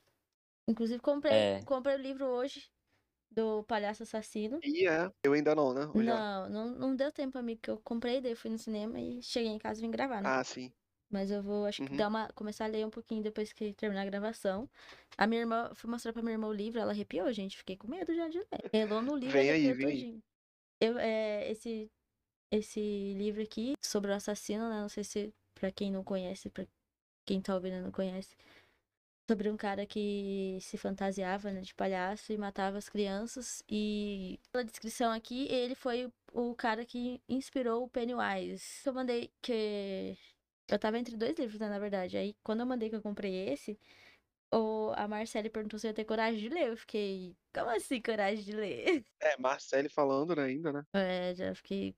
Speaker 2: Inclusive, comprei,
Speaker 3: É.
Speaker 2: comprei o livro hoje do Palhaço Assassino.
Speaker 1: E é, eu ainda não, né?
Speaker 2: Não, não, não deu tempo, amigo, que eu comprei, daí eu fui no cinema e cheguei em casa e vim gravar, né?
Speaker 1: Ah, sim.
Speaker 2: Mas eu vou, acho que
Speaker 1: Uhum.
Speaker 2: dar uma, começar a ler um pouquinho depois que terminar a gravação. A minha irmã, fui mostrar pra minha irmã o livro, ela arrepiou, gente. Fiquei com medo já de ler. Relou no livro,
Speaker 1: Vem aí, vem aí.
Speaker 2: Eu, é, esse, esse livro aqui, sobre o assassino, né? Não sei se pra quem não conhece, pra quem tá ouvindo não conhece. Sobre um cara que se fantasiava, né, de palhaço e matava as crianças. E pela descrição aqui, ele foi o- cara que inspirou o Pennywise. Eu mandei que eu tava entre dois livros, né, na verdade. Aí, quando eu mandei que eu comprei esse, o, a Marcele perguntou se eu ia ter coragem de ler. Eu fiquei, como assim coragem de ler?
Speaker 1: É, Marcele falando, né, ainda, né?
Speaker 2: É, já fiquei.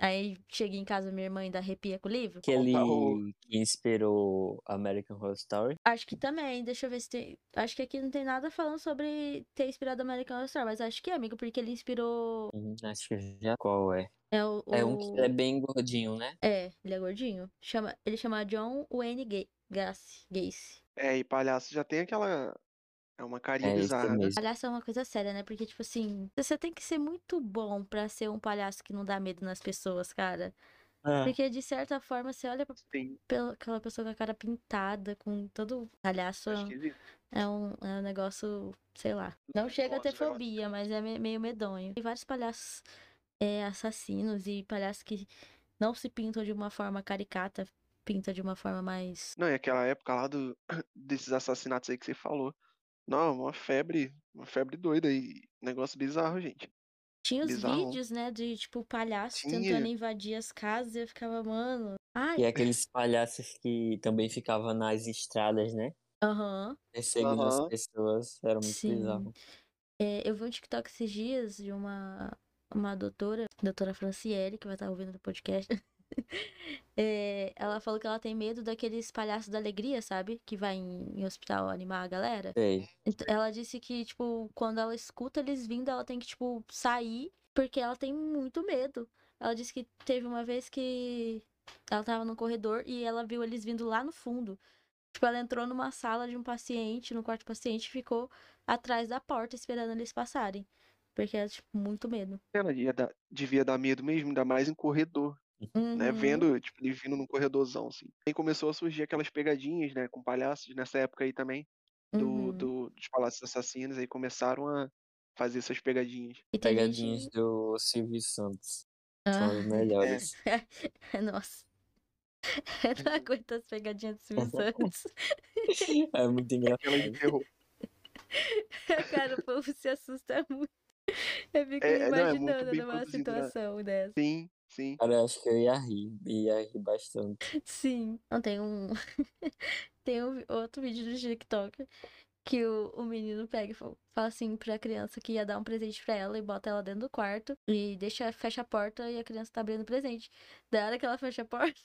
Speaker 2: Aí cheguei em casa, minha irmã ainda arrepia com o livro.
Speaker 1: Conta o-
Speaker 3: que inspirou American Horror Story.
Speaker 2: Acho que também, deixa eu ver se tem. Acho que aqui não tem nada falando sobre ter inspirado American Horror Story, mas acho que é, amigo, porque ele inspirou.
Speaker 3: Uhum, acho que já qual é.
Speaker 2: É, o,
Speaker 3: É um
Speaker 2: o-
Speaker 3: que é bem gordinho, né?
Speaker 2: É, ele é gordinho. Chama... Ele chama John Wayne Ga- Gacy. Gacy.
Speaker 1: É, e palhaço já tem aquela. É uma carinha
Speaker 3: É
Speaker 1: bizarra, né?
Speaker 2: Palhaço é uma coisa séria, né? Porque, tipo assim, você tem que ser muito bom pra ser um palhaço que não dá medo nas pessoas, cara.
Speaker 3: Ah,
Speaker 2: Porque, de certa forma, você olha pra
Speaker 1: Sim,
Speaker 2: pela- aquela pessoa com a cara pintada, com todo palhaço.
Speaker 1: que
Speaker 2: É um, é um negócio, sei lá. Não chega a ter fobia, mas é me- meio medonho. Tem vários palhaços é, assassinos e palhaços que não se pintam de uma forma caricata, pinta de uma forma mais.
Speaker 1: Não, e aquela época lá do, desses assassinatos aí que você falou. Não, uma febre, uma febre doida e negócio bizarro, gente.
Speaker 2: Tinha os
Speaker 1: Bizarro.
Speaker 2: vídeos, né, de tipo palhaços
Speaker 1: Tinha.
Speaker 2: tentando invadir as casas e eu ficava, mano. Ai,
Speaker 3: E aqueles palhaços que também ficavam nas estradas, né?
Speaker 2: aham.
Speaker 3: Perseguindo as
Speaker 1: Aham.
Speaker 3: pessoas. Era muito
Speaker 2: Sim.
Speaker 3: bizarro.
Speaker 2: É, eu vi um TikTok esses dias de uma, uma doutora, doutora Franciele, que vai estar ouvindo o podcast. É, ela falou que ela tem medo daqueles palhaços da alegria, sabe? Que vai em, em hospital animar a galera.
Speaker 3: Sei.
Speaker 2: Ent- Ela disse que, tipo, quando ela escuta eles vindo, ela tem que, tipo, sair, porque ela tem muito medo. Ela disse que teve uma vez que ela tava no corredor e ela viu eles vindo lá no fundo. Tipo, ela entrou numa sala de um paciente, no quarto do paciente, e ficou atrás da porta esperando eles passarem. Porque ela, tipo, muito medo.
Speaker 1: Ela ia dar- devia dar medo mesmo, ainda mais em corredor, né?
Speaker 2: Uhum.
Speaker 1: Vendo, tipo, ele vindo num corredorzão, assim. Aí começou a surgir aquelas pegadinhas, né? Com palhaços nessa época aí também, do,
Speaker 2: Uhum.
Speaker 1: do- dos Palácios Assassinos, aí começaram a fazer essas pegadinhas.
Speaker 2: E
Speaker 3: Pegadinhas
Speaker 2: gente...
Speaker 3: do Silvio Santos.
Speaker 2: Ah,
Speaker 3: São as melhores.
Speaker 2: nossa. Eu não aguento as pegadinhas do Silvio Santos.
Speaker 3: É muito engraçado.
Speaker 1: terror.
Speaker 2: Cara, o povo se assusta muito. Eu fico
Speaker 1: É, é, não, é
Speaker 2: imaginando numa
Speaker 1: né?
Speaker 2: situação dessa.
Speaker 1: Sim, sim.
Speaker 3: Cara, eu acho que eu ia rir. Ia rir bastante.
Speaker 2: Sim. Não, tem um. tem um outro vídeo do TikTok que o, o menino pega e fala, fala assim pra criança que ia dar um presente pra ela e bota ela dentro do quarto e deixa, fecha a porta e a criança tá abrindo o presente. Da hora que ela fecha a porta,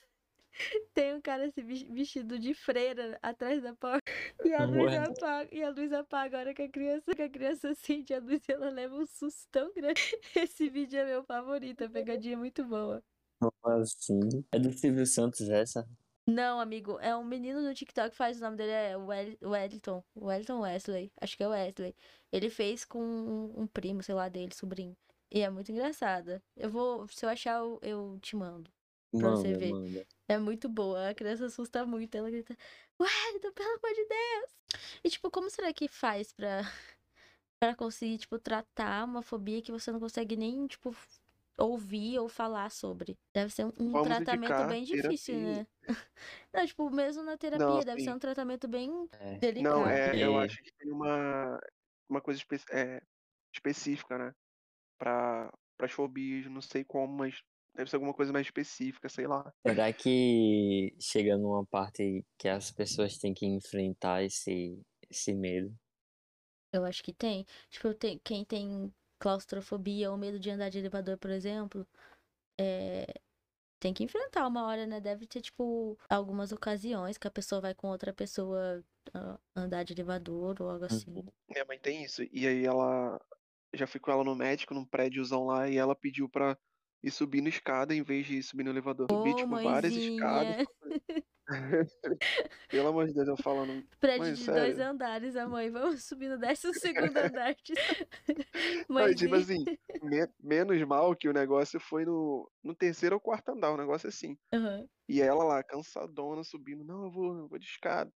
Speaker 2: tem um cara vestido de freira atrás da porta. E a luz
Speaker 3: Ué.
Speaker 2: apaga, e a luz apaga a hora que a criança, que a criança acende a luz e ela leva um susto tão grande. Esse vídeo é meu favorito, a pegadinha é muito boa.
Speaker 3: Como assim? É do Silvio Santos essa?
Speaker 2: Não, amigo, é um menino no TikTok que faz, o nome dele é Wel- Wellington, Wellington Wesley, acho que é Wesley. Ele fez com um, um primo, sei lá, dele, sobrinho. E é muito engraçada. Eu vou, se eu achar, eu, eu te mando. Pra você
Speaker 3: Manda,
Speaker 2: ver.
Speaker 3: manda.
Speaker 2: É muito boa, a criança assusta muito, ela grita, Wellington, pelo amor de Deus! E tipo, como será que faz pra, pra conseguir, tipo, tratar uma fobia que você não consegue nem, tipo, ouvir ou falar sobre. Deve ser um,
Speaker 1: Vamos
Speaker 2: tratamento bem difícil,
Speaker 1: terapia.
Speaker 2: né? Não, tipo, mesmo na terapia,
Speaker 1: Não,
Speaker 2: deve ser
Speaker 1: sim.
Speaker 2: um tratamento bem
Speaker 3: É.
Speaker 2: delicado.
Speaker 1: Não, é, eu acho que tem uma, uma coisa espe é, específica, né? Pra, pras fobias, não sei como, mas deve ser alguma coisa mais específica, sei lá.
Speaker 3: Será que chega numa parte que as pessoas têm que enfrentar esse, esse medo?
Speaker 2: Eu acho que tem. Tipo, tem, quem tem claustrofobia ou medo de andar de elevador, por exemplo, é, tem que enfrentar uma hora, né? Deve ter, tipo, algumas ocasiões que a pessoa vai com outra pessoa ah, andar de elevador ou algo assim.
Speaker 3: Uhum.
Speaker 1: Minha mãe tem isso. E aí ela. Já fui com ela no médico, num prédiozão lá, e ela pediu pra ir subindo escada em vez de ir subir no elevador. Subi,
Speaker 2: Ô,
Speaker 1: tipo, várias escadas. Pelo amor de Deus, eu falando.
Speaker 2: Prédio
Speaker 1: Mãe,
Speaker 2: de dois
Speaker 1: sério.
Speaker 2: andares, a mãe. Vamos subir no décimo segundo andar.
Speaker 1: Não, e tipo assim, me- menos mal que o negócio foi no, no terceiro ou quarto andar, um negócio assim.
Speaker 2: Aham.
Speaker 1: E ela lá, cansadona, subindo. Não, eu vou, eu vou de escada.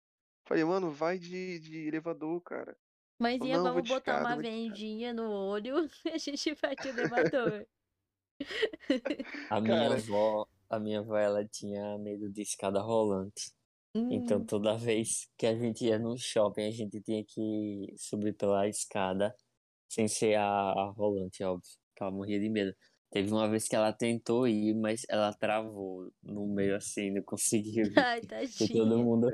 Speaker 1: Falei, mano, vai de, de elevador, cara.
Speaker 2: Mãezinha,
Speaker 1: Não,
Speaker 2: vamos botar
Speaker 1: escada,
Speaker 2: uma vendinha no olho e a gente vai de elevador.
Speaker 3: A minha
Speaker 1: Cara.
Speaker 3: avó, a minha avó, ela tinha medo de escada rolante. Então
Speaker 2: Hum,
Speaker 3: toda vez que a gente ia no shopping, a gente tinha que subir pela escada, sem ser a, a rolante, óbvio. que Ela morria de medo. Teve uma vez que ela tentou ir, mas ela travou no meio assim, não conseguiu.
Speaker 2: Ai,
Speaker 3: E todo mundo,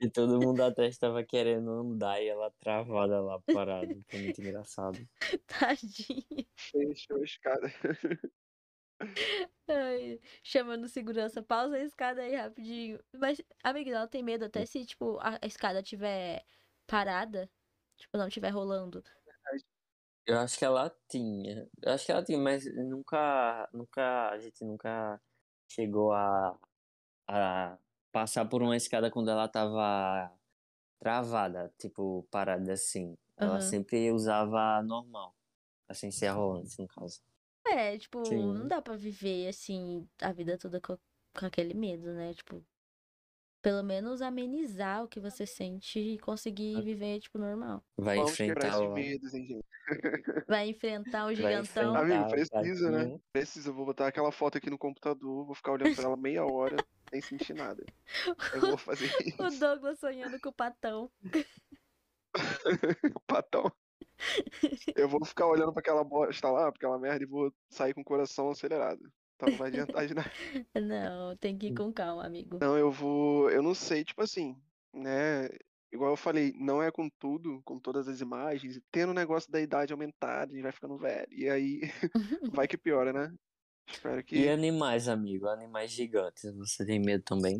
Speaker 3: e todo mundo até estava querendo andar e ela travada lá parada. Foi muito engraçado.
Speaker 2: Tadinha.
Speaker 1: Fechou a escada.
Speaker 2: Ai, chamando segurança, pausa a escada aí rapidinho. Mas a ela tem medo até se, tipo, a, escada tiver parada, tipo, não estiver rolando.
Speaker 3: Eu acho que ela tinha. Eu acho que ela tinha, mas nunca, nunca, a gente nunca chegou a, a passar por uma escada quando ela tava travada, tipo, parada assim. Ela sempre usava normal, assim, ser rolante, no caso.
Speaker 2: É, tipo, não
Speaker 3: Sim.
Speaker 2: dá pra viver assim a vida toda com, com aquele medo, né? Tipo, pelo menos amenizar o que você sente e conseguir viver, tipo, normal.
Speaker 3: Vai
Speaker 1: Vamos
Speaker 3: enfrentar o.
Speaker 1: medos, hein, gente.
Speaker 2: Vai enfrentar o
Speaker 3: Vai
Speaker 2: gigantão.
Speaker 3: enfrentar
Speaker 1: Amigo, precisa, né? Precisa, vou botar aquela foto aqui no computador, vou ficar olhando pra ela meia hora, sem sentir nada. Eu vou fazer
Speaker 2: O
Speaker 1: isso.
Speaker 2: Douglas sonhando com o patão.
Speaker 1: Patão. Eu vou ficar olhando pra aquela bosta lá, pra aquela merda, e vou sair com o coração acelerado. Então não vai adiantar de nada.
Speaker 2: Não, tem que ir com calma, amigo.
Speaker 1: Não, eu vou. Eu não sei, tipo assim, né? Igual eu falei, não é com tudo, com todas as imagens, tendo o negócio da idade aumentada, a gente vai ficando velho. E aí vai que piora, né? Espero
Speaker 3: E
Speaker 1: que.
Speaker 3: animais, amigo? Animais gigantes. Você tem medo também?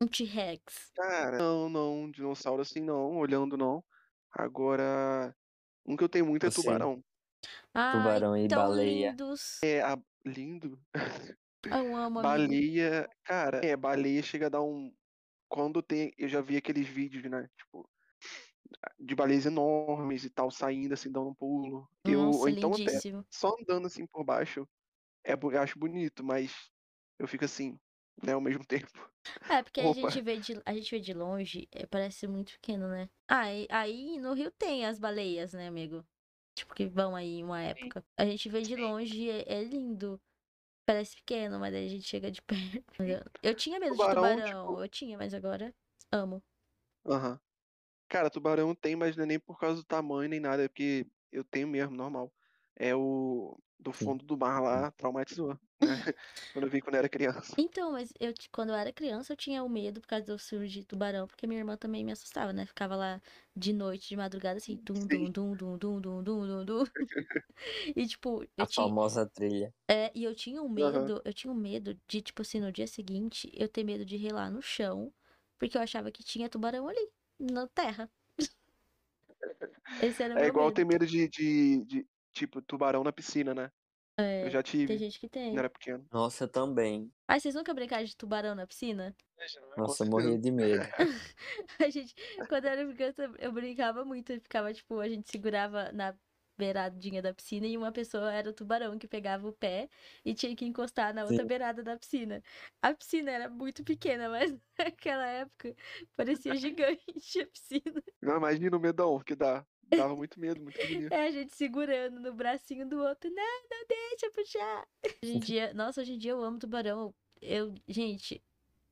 Speaker 2: Um T-Rex.
Speaker 1: Cara, não, não, um dinossauro assim não, olhando não. Agora, um que eu tenho muito é
Speaker 3: Você-
Speaker 1: tubarão.
Speaker 2: Ai,
Speaker 3: Tubarão e
Speaker 2: tão
Speaker 3: baleia.
Speaker 2: lindos.
Speaker 1: É a... lindo.
Speaker 2: Eu amo, amigo.
Speaker 1: Baleia, cara, é, baleia chega a dar um. Quando tem. Eu já vi aqueles vídeos, né? Tipo, de baleias enormes e tal, saindo assim, dando um pulo. Eu,
Speaker 2: Nossa,
Speaker 1: ou então até
Speaker 2: lindíssimo.
Speaker 1: só andando assim por baixo, é, eu acho bonito, mas eu fico assim, né, ao mesmo tempo.
Speaker 2: É, porque a gente vê de, a gente vê de longe, é, parece muito pequeno, né? Ah, e- aí no Rio tem as baleias, né, amigo? Tipo, que vão aí em uma época. A gente vê de longe, é, é lindo. Parece pequeno, mas aí a gente chega de perto. Eu, tinha medo de
Speaker 1: Tubarão,
Speaker 2: tubarão,
Speaker 1: tipo-
Speaker 2: eu tinha, mas agora amo.
Speaker 1: Aham. Cara, tubarão tem, mas não é nem por causa do tamanho nem nada, é porque eu tenho mesmo, normal. É o do fundo do mar lá, traumatizou, né? Quando eu vi quando eu era criança.
Speaker 2: Então, mas eu, quando eu era criança, eu tinha o medo por causa do filme de tubarão, porque minha irmã também me assustava, né? Ficava lá de noite, de madrugada, assim, dum, dum, dum, dum, dum, dum, dum, dum, dum. E, tipo, eu
Speaker 3: A
Speaker 2: tinha,
Speaker 3: famosa trilha.
Speaker 2: é, e eu tinha um medo, eu tinha um medo de, tipo assim, no dia seguinte, eu ter medo de relar no chão, porque eu achava que tinha tubarão ali, na terra. Esse era o
Speaker 1: É igual
Speaker 2: medo.
Speaker 1: ter medo de, de, de, tipo, tubarão na piscina, né?
Speaker 2: É,
Speaker 1: Eu já
Speaker 2: tem
Speaker 1: tive,
Speaker 2: gente que tem.
Speaker 1: quando era pequeno.
Speaker 3: Nossa, eu também.
Speaker 2: Ai, vocês nunca brincaram de tubarão na piscina?
Speaker 1: Com
Speaker 3: Nossa, eu morria de medo.
Speaker 2: A gente, quando eu era criança, eu brincava muito. e Ficava, tipo, a gente segurava na beiradinha da piscina e uma pessoa era o tubarão que pegava o pé e tinha que encostar na outra
Speaker 3: Sim.
Speaker 2: beirada da piscina. A piscina era muito pequena, mas naquela época parecia gigante a piscina.
Speaker 1: Não, imagina o medão que dá. Dava muito medo, muito agonia.
Speaker 2: É a gente segurando no bracinho do outro. Não, não deixa puxar. Hoje em dia, nossa, hoje em dia eu amo tubarão. Eu, gente,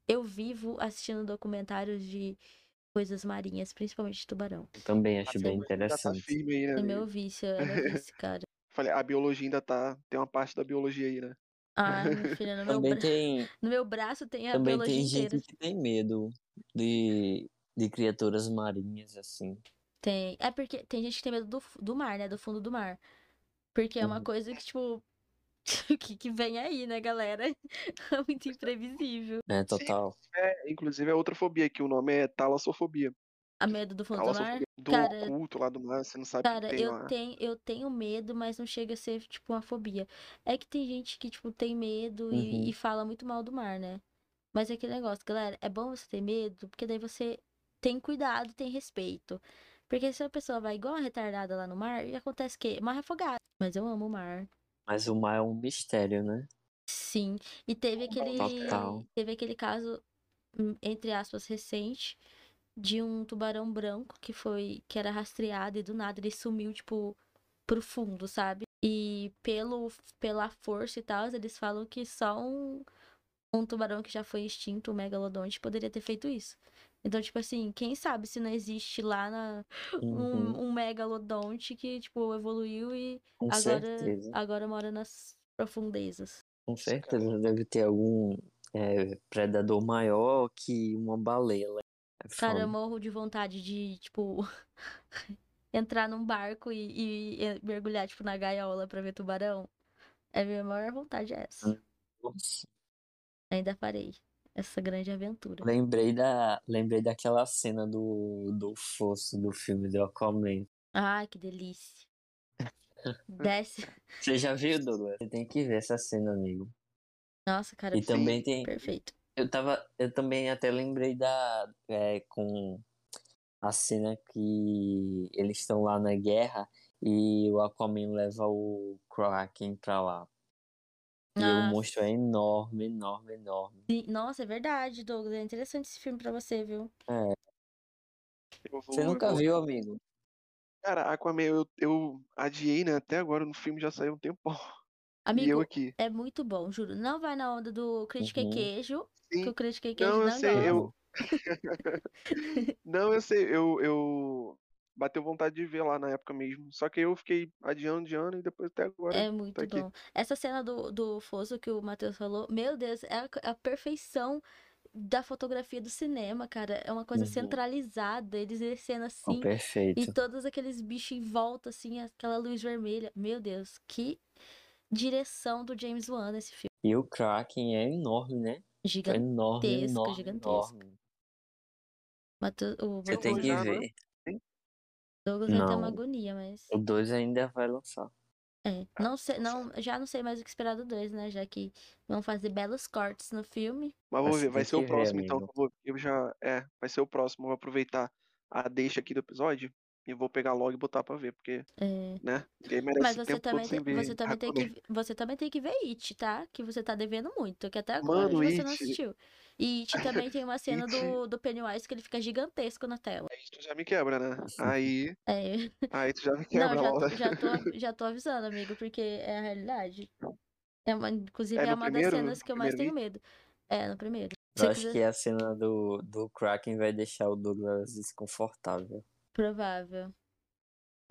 Speaker 2: eu vivo assistindo documentários de coisas marinhas, principalmente de tubarão.
Speaker 3: Também acho
Speaker 1: A
Speaker 3: bem
Speaker 1: tá
Speaker 3: interessante.
Speaker 1: firme aí, né,
Speaker 2: É meu vício, é vício, cara.
Speaker 1: Falei, a biologia ainda tá. Tem uma parte da biologia aí, né?
Speaker 2: Ai, meu filho, no meu,
Speaker 3: Também
Speaker 2: bra...
Speaker 3: tem,
Speaker 2: no meu braço tem a
Speaker 3: também
Speaker 2: biologia
Speaker 3: tem
Speaker 2: inteira.
Speaker 3: gente que tem medo de, de criaturas marinhas, assim.
Speaker 2: Tem. É porque tem gente que tem medo do, do mar, né? Do fundo do mar. Porque é uma
Speaker 3: Uhum.
Speaker 2: coisa que, tipo. que, que vem aí, né, galera? É muito imprevisível.
Speaker 3: É, total.
Speaker 1: É, inclusive é outra fobia, que o nome é talassofobia.
Speaker 2: A medo do fundo do mar.
Speaker 1: Do
Speaker 2: Cara,
Speaker 1: oculto lá do mar, você não sabe o que
Speaker 2: Cara,
Speaker 1: tem
Speaker 2: eu
Speaker 1: lá.
Speaker 2: tenho, eu tenho medo, mas não chega a ser, tipo, uma fobia. É que tem gente que, tipo, tem medo e,
Speaker 3: Uhum.
Speaker 2: e fala muito mal do mar, né? Mas é aquele negócio, galera, é bom você ter medo, porque daí você tem cuidado, tem respeito. Porque se a pessoa vai igual uma retardada lá no mar, e acontece o quê? Morre afogada. Mas eu amo o mar.
Speaker 3: Mas o mar é um mistério, né?
Speaker 2: Sim. E teve aquele,
Speaker 3: Total.
Speaker 2: teve aquele caso, hum, entre aspas, recente, de um tubarão branco que foi, que era rastreado e do nada ele sumiu, tipo, pro fundo, sabe? E pelo, pela força e tal, eles falam que só um, um tubarão que já foi extinto, o megalodonte, poderia ter feito isso. Então, tipo assim, quem sabe se não existe lá na,
Speaker 3: Uhum,
Speaker 2: um, um megalodonte que, tipo, evoluiu e
Speaker 3: com
Speaker 2: agora,
Speaker 3: certeza.
Speaker 2: agora mora nas profundezas.
Speaker 3: Com certeza deve ter algum é, predador maior que uma baleia. É
Speaker 2: Cara, eu morro de vontade de, tipo, entrar num barco e, e- mergulhar, tipo, na gaiola pra ver tubarão. É a minha maior vontade é essa.
Speaker 3: Nossa.
Speaker 2: Ainda farei essa grande aventura.
Speaker 3: Lembrei da, lembrei daquela cena do, do fosso do filme do Aquaman.
Speaker 2: Ai, que delícia. Desce.
Speaker 3: Você já viu, Douglas? Você tem que ver essa cena, amigo.
Speaker 2: Nossa, cara,
Speaker 3: E também tem.
Speaker 2: perfeito.
Speaker 3: Eu tava. Eu também até lembrei da. é, com a cena que eles estão lá na guerra e o Aquaman leva o Kraken pra lá. E o
Speaker 2: Nossa.
Speaker 3: monstro é enorme, enorme, enorme.
Speaker 2: Nossa, é verdade, Douglas. É interessante esse filme pra você, viu?
Speaker 1: Eu
Speaker 3: Você
Speaker 1: vou-
Speaker 3: nunca
Speaker 1: eu vou-
Speaker 3: viu, amigo?
Speaker 1: Cara, Aquaman, eu, eu adiei, né? Até agora no filme já saiu um tempão. E eu
Speaker 2: Amigo,
Speaker 1: aqui.
Speaker 2: é muito bom, juro. Não vai na onda do Critiquei
Speaker 3: Uhum.
Speaker 2: Queijo, que
Speaker 1: Sim.
Speaker 2: o Critiquei Queijo
Speaker 1: Não, eu
Speaker 2: não
Speaker 1: sei,
Speaker 2: gosta.
Speaker 1: eu. Não, eu sei, eu, eu bateu vontade de ver lá na época mesmo. Só que eu fiquei adiando, adiando e depois até agora
Speaker 2: É
Speaker 1: tá
Speaker 2: muito
Speaker 1: aqui.
Speaker 2: bom. Essa cena do, do Fosso que o Matheus falou, meu Deus, é a, a perfeição da fotografia do cinema, cara. É uma coisa
Speaker 3: Uhum.
Speaker 2: centralizada, eles descendo
Speaker 3: Oh,
Speaker 2: assim, e
Speaker 3: perfeito.
Speaker 2: todos aqueles bichos em volta, assim, aquela luz vermelha. Meu Deus, que direção do James Wan nesse filme.
Speaker 3: E o Kraken é enorme, né?
Speaker 2: Gigantesco,
Speaker 3: Enorme, enorme,
Speaker 2: gigantesco.
Speaker 3: enorme.
Speaker 2: Matheus, o
Speaker 3: Você tem que ver.
Speaker 2: Douglas vai ter uma
Speaker 3: Não.
Speaker 2: agonia, mas.
Speaker 3: O 2 ainda vai lançar.
Speaker 2: É, não sei, não, já não sei mais o que esperar do 2, né? Já que vão fazer belos cortes no filme.
Speaker 1: Mas vou ver, vai ser o
Speaker 3: que ver,
Speaker 1: próximo, então. Eu, vou, eu já. É, vai ser o próximo. Vou aproveitar a deixa aqui do episódio e vou pegar logo e botar pra ver, porque,
Speaker 2: É.
Speaker 1: né? Ninguém
Speaker 2: Mas
Speaker 1: merece
Speaker 2: você também, tem, você também tem que, você também tem que ver It, tá? Que você tá devendo muito, que até agora
Speaker 1: Mano,
Speaker 2: você não
Speaker 1: It.
Speaker 2: assistiu. E também tem uma cena do, do Pennywise que ele fica gigantesco na tela.
Speaker 1: Aí tu já me quebra, né? Aí,
Speaker 2: É.
Speaker 1: aí tu já me
Speaker 2: Não,
Speaker 1: quebra
Speaker 2: já
Speaker 1: logo.
Speaker 2: tô, já tô, já tô avisando, amigo, porque é a realidade. É uma, inclusive,
Speaker 1: É
Speaker 2: é uma das
Speaker 1: primeiro?
Speaker 2: cenas que eu mais tenho medo. É, no primeiro.
Speaker 3: Eu acho
Speaker 2: quiser-
Speaker 3: que a cena do, do Kraken vai deixar o Douglas desconfortável.
Speaker 2: Provável.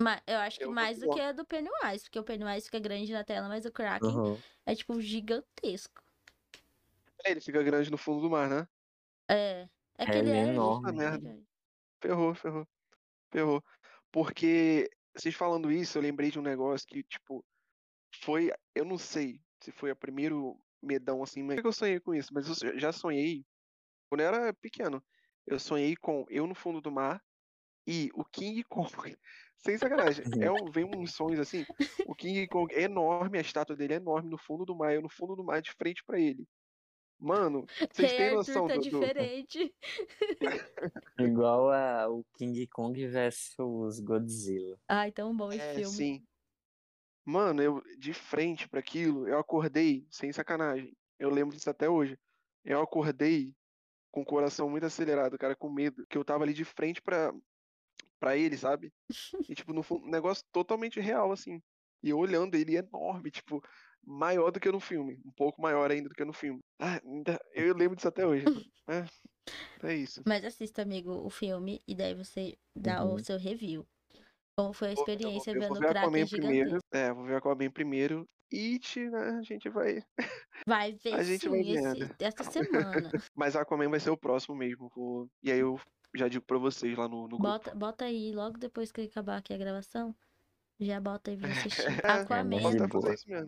Speaker 2: Mas eu acho que
Speaker 1: Eu
Speaker 2: mais do que a do Pennywise, porque o Pennywise fica grande na tela, mas o Kraken
Speaker 3: Uhum.
Speaker 2: é, tipo, gigantesco.
Speaker 1: É, Ele fica grande no fundo do mar, né?
Speaker 2: É. É que
Speaker 3: É,
Speaker 2: ele
Speaker 3: é
Speaker 2: é
Speaker 3: enorme.
Speaker 1: Merda. Ferrou, ferrou. Ferrou. Porque vocês falando isso, eu lembrei de um negócio que, tipo, foi. Eu não sei se foi o primeiro medão assim, mas que eu sonhei com isso, mas eu já sonhei quando eu era pequeno. Eu sonhei com eu no fundo do mar e o King Kong. Sem sacanagem. É um, vem uns sonhos assim. O King Kong é enorme, a estátua dele é enorme no fundo do mar, eu no fundo do mar de frente pra ele. Mano, vocês
Speaker 2: Rei
Speaker 1: têm noção
Speaker 2: tá
Speaker 1: do, do-
Speaker 2: diferente.
Speaker 3: Igual a, o King Kong versus Godzilla.
Speaker 2: Ai, tão bom esse
Speaker 1: É,
Speaker 2: filme.
Speaker 1: sim. Mano, eu de frente pra aquilo, eu acordei, sem sacanagem. Eu lembro disso até hoje. Eu acordei com o coração muito acelerado, cara, com medo, que eu tava ali de frente pra pra ele, sabe? E, tipo, no fundo, um negócio totalmente real, assim. E eu olhando ele enorme, tipo, maior do que no filme. Um pouco maior ainda do que no filme. Ah, ainda, eu lembro disso até hoje. É, é isso.
Speaker 2: Mas assista, amigo, o filme e daí você dá
Speaker 3: Uhum.
Speaker 2: o seu review. Como foi a experiência vendo o Kraken
Speaker 1: primeiro. É, vou ver Aquaman primeiro. It, né? A gente vai.
Speaker 2: Vai ver
Speaker 1: A gente
Speaker 2: sim,
Speaker 1: vai
Speaker 2: esse- essa semana.
Speaker 1: Mas Aquaman vai ser o próximo mesmo. Vou... E aí eu já digo pra vocês lá no, no grupo.
Speaker 2: Bota, bota aí, logo depois que acabar aqui a gravação, já bota aí pra assistir.
Speaker 1: É,
Speaker 2: Aquaman.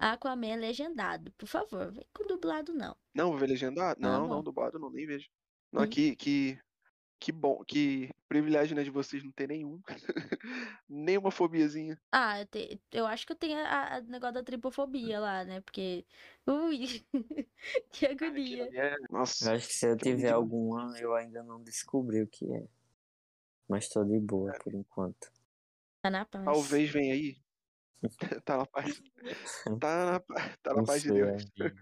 Speaker 2: Aquaman é legendado, por favor, vem com dublado não.
Speaker 1: Não, vou ver legendado?
Speaker 2: Ah,
Speaker 1: Não,
Speaker 2: bom.
Speaker 1: não, dublado não, nem vejo. Não,
Speaker 2: Hum.
Speaker 1: que, que, que bom, que privilégio, né, de vocês não ter nenhum. Nenhuma fobiazinha.
Speaker 2: Ah, eu, te- eu acho que eu tenho a, a negócio da tripofobia lá, né? Porque. Ui, que
Speaker 1: Aquilo
Speaker 2: agonia.
Speaker 1: é-
Speaker 3: Eu
Speaker 1: Nossa,
Speaker 3: acho que se eu tiver alguma, eu ainda não descobri o que é. Mas tô de boa por enquanto.
Speaker 2: Tá na paz.
Speaker 1: talvez venha aí. Tá na paz. Tá na, tá na paz de Deus.
Speaker 3: ainda.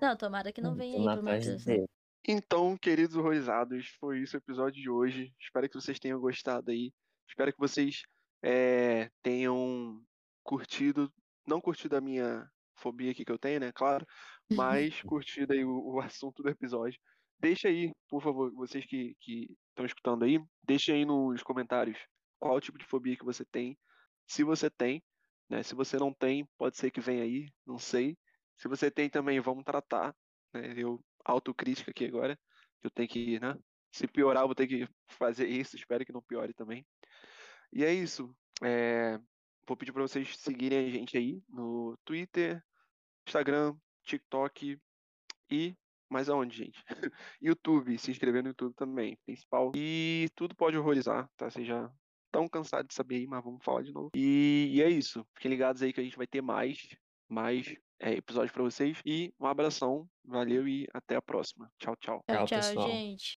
Speaker 2: Não, tomara que não venha
Speaker 3: Tô
Speaker 2: aí pro
Speaker 3: de. Deus.
Speaker 1: Então, queridos horrorizados, foi isso o episódio de hoje. Espero que vocês tenham gostado aí. Espero que vocês eh, tenham curtido, não curtido a minha fobia aqui que eu tenho, né? Claro, mas curtido aí o, o assunto do episódio. Deixa aí, por favor, vocês que que estão escutando aí, deixa aí nos comentários qual tipo de fobia que você tem. Se você tem, né? Se você não tem, pode ser que venha aí, não sei. Se você tem também, vamos tratar, né? Eu autocrítica aqui agora. Eu tenho que, né? Se piorar, eu vou ter que fazer isso. Espero que não piore também. E é isso. É, Vou pedir para vocês seguirem a gente aí no Twitter, Instagram, TikTok e mais aonde, gente? YouTube, se inscrever no YouTube também, principal. E tudo pode horrorizar, tá? Vocês já estão cansados de saber aí, mas vamos falar de novo. E, e é isso. Fiquem ligados aí que a gente vai ter mais, mais é, episódios para vocês. E um abração, valeu e até a próxima. Tchau, tchau.
Speaker 2: Tchau,
Speaker 3: Tchau,
Speaker 2: tchau,
Speaker 3: pessoal.
Speaker 2: gente.